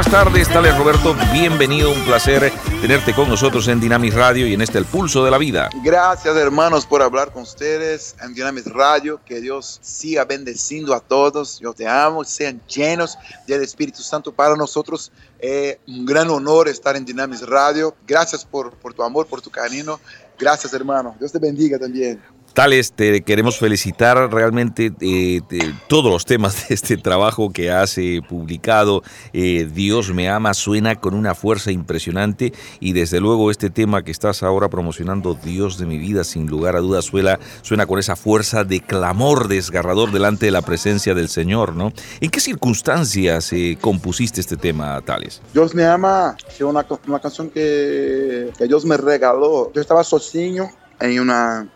buenas tardes, Tales Roberto, bienvenido, un placer tenerte con nosotros en Dinamis Radio y en este El Pulso de la Vida. Gracias hermanos por hablar con ustedes en Dinamis Radio, que Dios siga bendeciendo a todos, yo te amo, sean llenos del Espíritu Santo para nosotros. Es un gran honor estar en Dinamis Radio, gracias por, por tu amor, por tu cariño, gracias hermano, Dios te bendiga también. Tales, te queremos felicitar realmente eh, todos los temas de este trabajo que has eh, publicado. Eh, Dios me ama suena con una fuerza impresionante y desde luego este tema que estás ahora promocionando, Dios de mi vida, sin lugar a dudas, suena, suena con esa fuerza de clamor desgarrador delante de la presencia del Señor, ¿no? ¿En qué circunstancias compusiste este tema, Tales? Dios me ama, es una, una canción que, que Dios me regaló. Yo estaba sozinho en una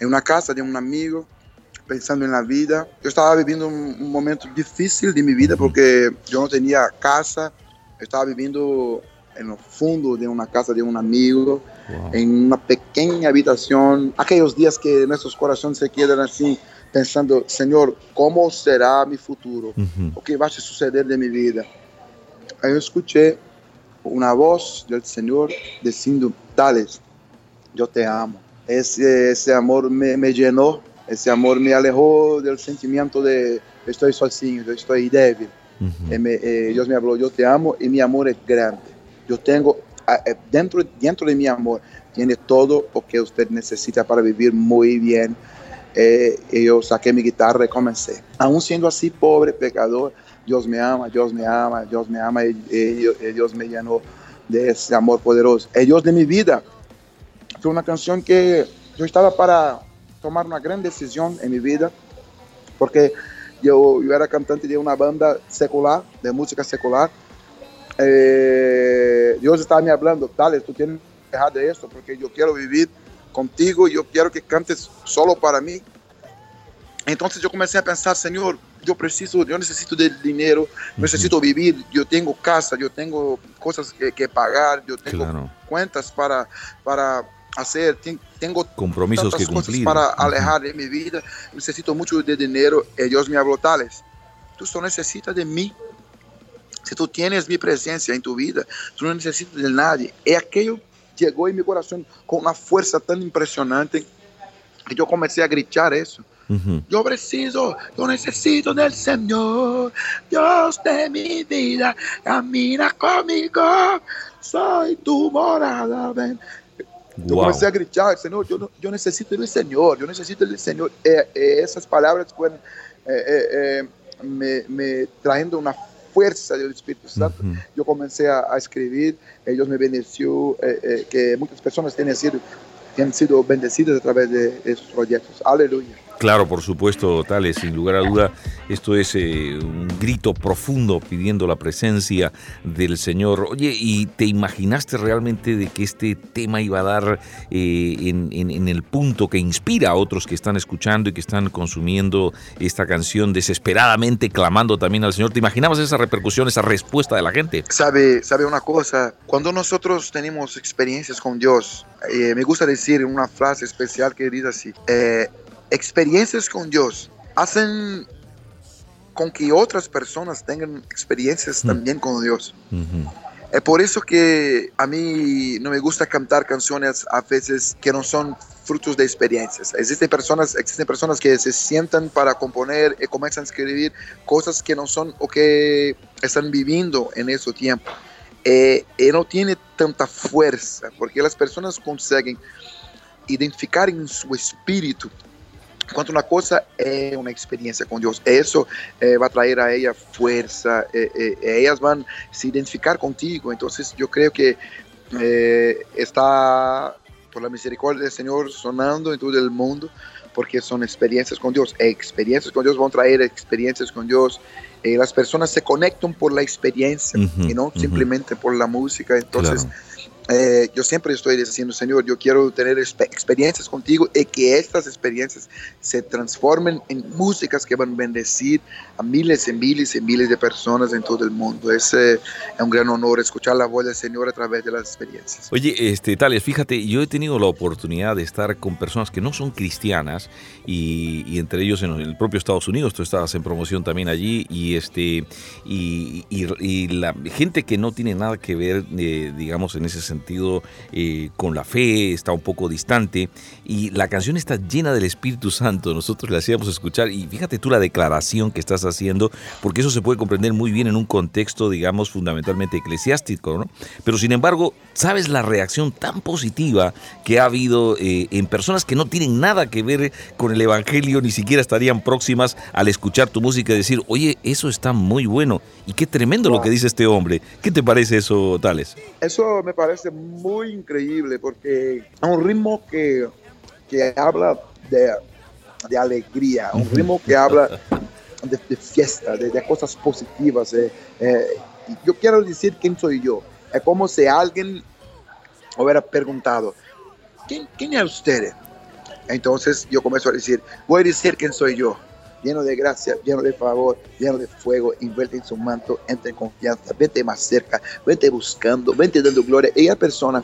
en una casa de un amigo, pensando en la vida. Yo estaba viviendo un, momento difícil de mi vida porque yo no tenía casa, estaba viviendo en el fondo de una casa de un amigo, en una pequeña habitación. Aquellos días que nuestros corazones se quedan así, pensando, Señor, ¿cómo será mi futuro? ¿O qué va a suceder de mi vida? Yo escuché una voz del Señor diciendo, Tales, yo te amo ese, ese amor me, me, llenó, ese amor me alejó del sentimiento de estoy sozinho, estoy débil. Uh -huh. me, eh, Dios me habló, yo te amo y mi amor es grande. Yo tengo, eh, dentro, dentro de mi amor, tiene todo lo que usted necesita para vivir muy bien. Eh, y yo saqué mi guitarra y comencé. Aún siendo así pobre, pecador, Dios me ama, Dios me ama, Dios me ama y, y, y Dios me llenó de ese amor poderoso. Es Dios de mi vida. Fue una canción que yo estaba para tomar una gran decisión en mi vida, porque yo, yo era cantante de una banda secular, de música secular. Eh, Dios estaba me hablando, dale, tú tienes que dejar de esto, porque yo quiero vivir contigo, yo quiero que cantes solo para mí. Entonces yo comencé a pensar, Señor, yo preciso, yo necesito de dinero, necesito vivir, yo tengo casa, yo tengo cosas que, que pagar, yo tengo claro. cuentas para, para hacer, tengo compromisos que cumplir para alejar de mi vida, necesito mucho de dinero y Dios me habló tales. Tú solo necesitas de mí. Si tú tienes mi presencia en tu vida, tú no necesitas de nadie. Y aquello llegó en mi corazón con una fuerza tan impresionante que yo comencé a gritar eso. Uh -huh. Yo preciso, yo necesito del Señor, Dios de mi vida, camina conmigo, soy tu morada, ven. Eu wow. comecei a gritar, Senhor, eu, eu necessito do Senhor, eu necessito do Senhor. É, é, essas palavras foram é, me, me uma força do Espírito Santo. Uh -huh. Eu comecei a, a escrever, e Deus me beneficiou, que muitas pessoas têm sido, têm sido bendecidas através de esses projetos. Aleluia. Claro, por supuesto, Tales, sin lugar a duda, esto es eh, un grito profundo pidiendo la presencia del Señor. Oye, ¿y te imaginaste realmente de que este tema iba a dar eh, en, el punto que inspira a otros que están escuchando y que están consumiendo esta canción desesperadamente, clamando también al Señor? ¿Te imaginabas esa repercusión, esa respuesta de la gente? Sabe, sabe una cosa, cuando nosotros tenemos experiencias con Dios, eh, me gusta decir una frase especial que dice así, experiencias con Dios hacen con que otras personas tengan experiencias mm. también con Dios. -huh. Es por eso que a mí no me gusta cantar canciones a veces que no son frutos de experiencias. Existen personas, existen personas que se sientan para componer y comienzan a escribir cosas que no son o que están viviendo en ese tiempo. Eh, y no tiene tanta fuerza, porque las personas consiguen identificar en su espíritu Quanto uma coisa é uma experiência com Deus, isso eh, vai trazer a ela força, eh, eh, elas vão se identificar contigo. Então, eu creio que está, por la misericórdia do Senhor, sonando em todo o mundo, porque são experiências com Deus. E experiências com Deus vão trazer experiências com Deus. E as pessoas se conectam por la experiência uh -huh, e não uh -huh. simplesmente por la música. Então, claro. Eh, yo siempre estoy diciendo, Señor, yo quiero tener experiencias contigo y que estas experiencias se transformen en músicas que van a bendecir a miles y miles y miles de personas en todo el mundo. Es, es un gran honor escuchar la voz del Señor a través de las experiencias. Oye, este, Tales, fíjate, yo he tenido la oportunidad de estar con personas que no son cristianas y, entre ellos en el propio Estados Unidos, tú estabas en promoción también allí y, este, y, la gente que no tiene nada que ver, eh, digamos, en ese sentido eh, con la fe, está un poco distante y la canción está llena del Espíritu Santo, nosotros le hacíamos escuchar y fíjate tú la declaración que estás haciendo, porque eso se puede comprender muy bien en un contexto, digamos, fundamentalmente eclesiástico, ¿no? Pero sin embargo, ¿sabes la reacción tan positiva que ha habido eh, en personas que no tienen nada que ver con el Evangelio, ni siquiera estarían próximas al escuchar tu música y decir, oye, eso está muy bueno y qué tremendo lo que dice este hombre? ¿Qué te parece eso, Tales? Eso me parece muy increíble porque es un ritmo que, que habla de, de alegría, un ritmo que habla de, fiesta, de, cosas positivas. Eh, eh, yo quiero decir quién soy yo. Es como si alguien hubiera preguntado, ¿quién, quién es usted? Entonces yo comienzo a decir, voy a decir quién soy yo lleno de gracia, lleno de favor, lleno de fuego, envuelto en su manto, entra en confianza, vete más cerca, vete buscando, vete dando gloria. Y la persona,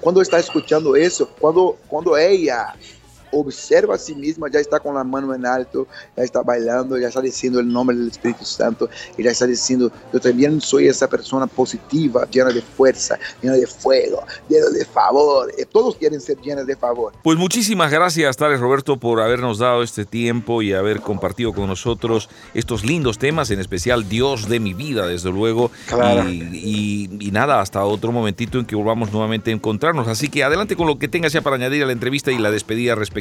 cuando está escuchando eso, cuando, cuando ella observa a sí misma, ya está con la mano en alto, ya está bailando, ya está diciendo el nombre del Espíritu Santo y ya está diciendo, yo también soy esa persona positiva, llena de fuerza, llena de fuego, llena de favor. Eh, todos quieren ser llenos de favor. Pues muchísimas gracias, Tales Roberto, por habernos dado este tiempo y haber compartido con nosotros estos lindos temas, en especial Dios de mi vida, desde luego. Y, y, nada, hasta otro momentito en que volvamos nuevamente a encontrarnos. Así que adelante con lo que tengas ya para añadir a la entrevista y la despedida respecto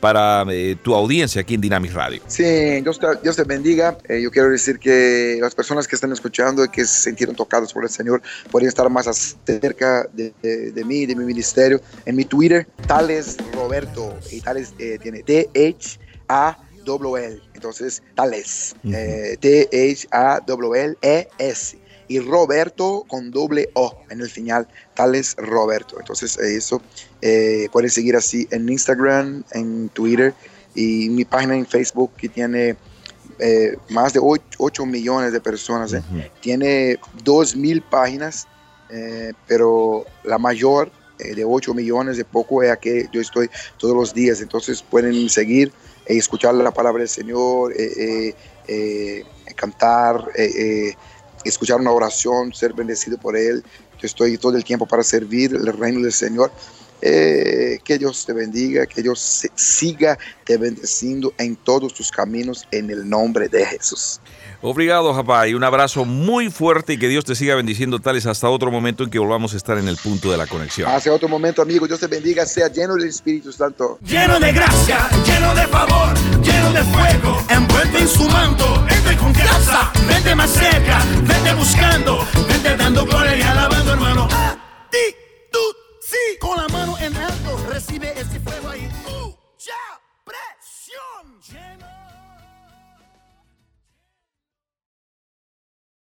para eh, tu audiencia aquí en Dynamic Radio. Sí, Dios te, Dios te bendiga. Eh, yo quiero decir que las personas que están escuchando y que se sintieron tocados por el Señor pueden estar más cerca de, de, mí, de mi ministerio, en mi Twitter, Tales Roberto, y Tales eh, tiene T-H-A-W-L. Entonces, Tales, T-H-A-W-L-E-S y Roberto con doble O en el final, Tales Roberto. Entonces eh, eso eh, puedes seguir así en Instagram, en Twitter y mi página en Facebook que tiene eh, más de 8, millones de personas. Tiene 2 mil páginas, pero la mayor de 8 millones de poco es que yo estoy todos los días. Entonces pueden seguir y escuchar la palabra del Señor, cantar escuchar una oración, ser bendecido por Él. Yo estoy todo el tiempo para servir el reino del Señor. Eh, que Dios te bendiga, que Dios siga te bendeciendo en todos tus caminos en el nombre de Jesús. Obrigado, Japá, y un abrazo muy fuerte y que Dios te siga bendiciendo tales hasta otro momento en que volvamos a estar en el punto de la conexión. Hasta otro momento, amigo. Dios te bendiga, sea lleno del Espíritu Santo. Lleno de gracia, lleno de favor, lleno de fuego, envuelto en su manto, entre con casa, vente más cerca,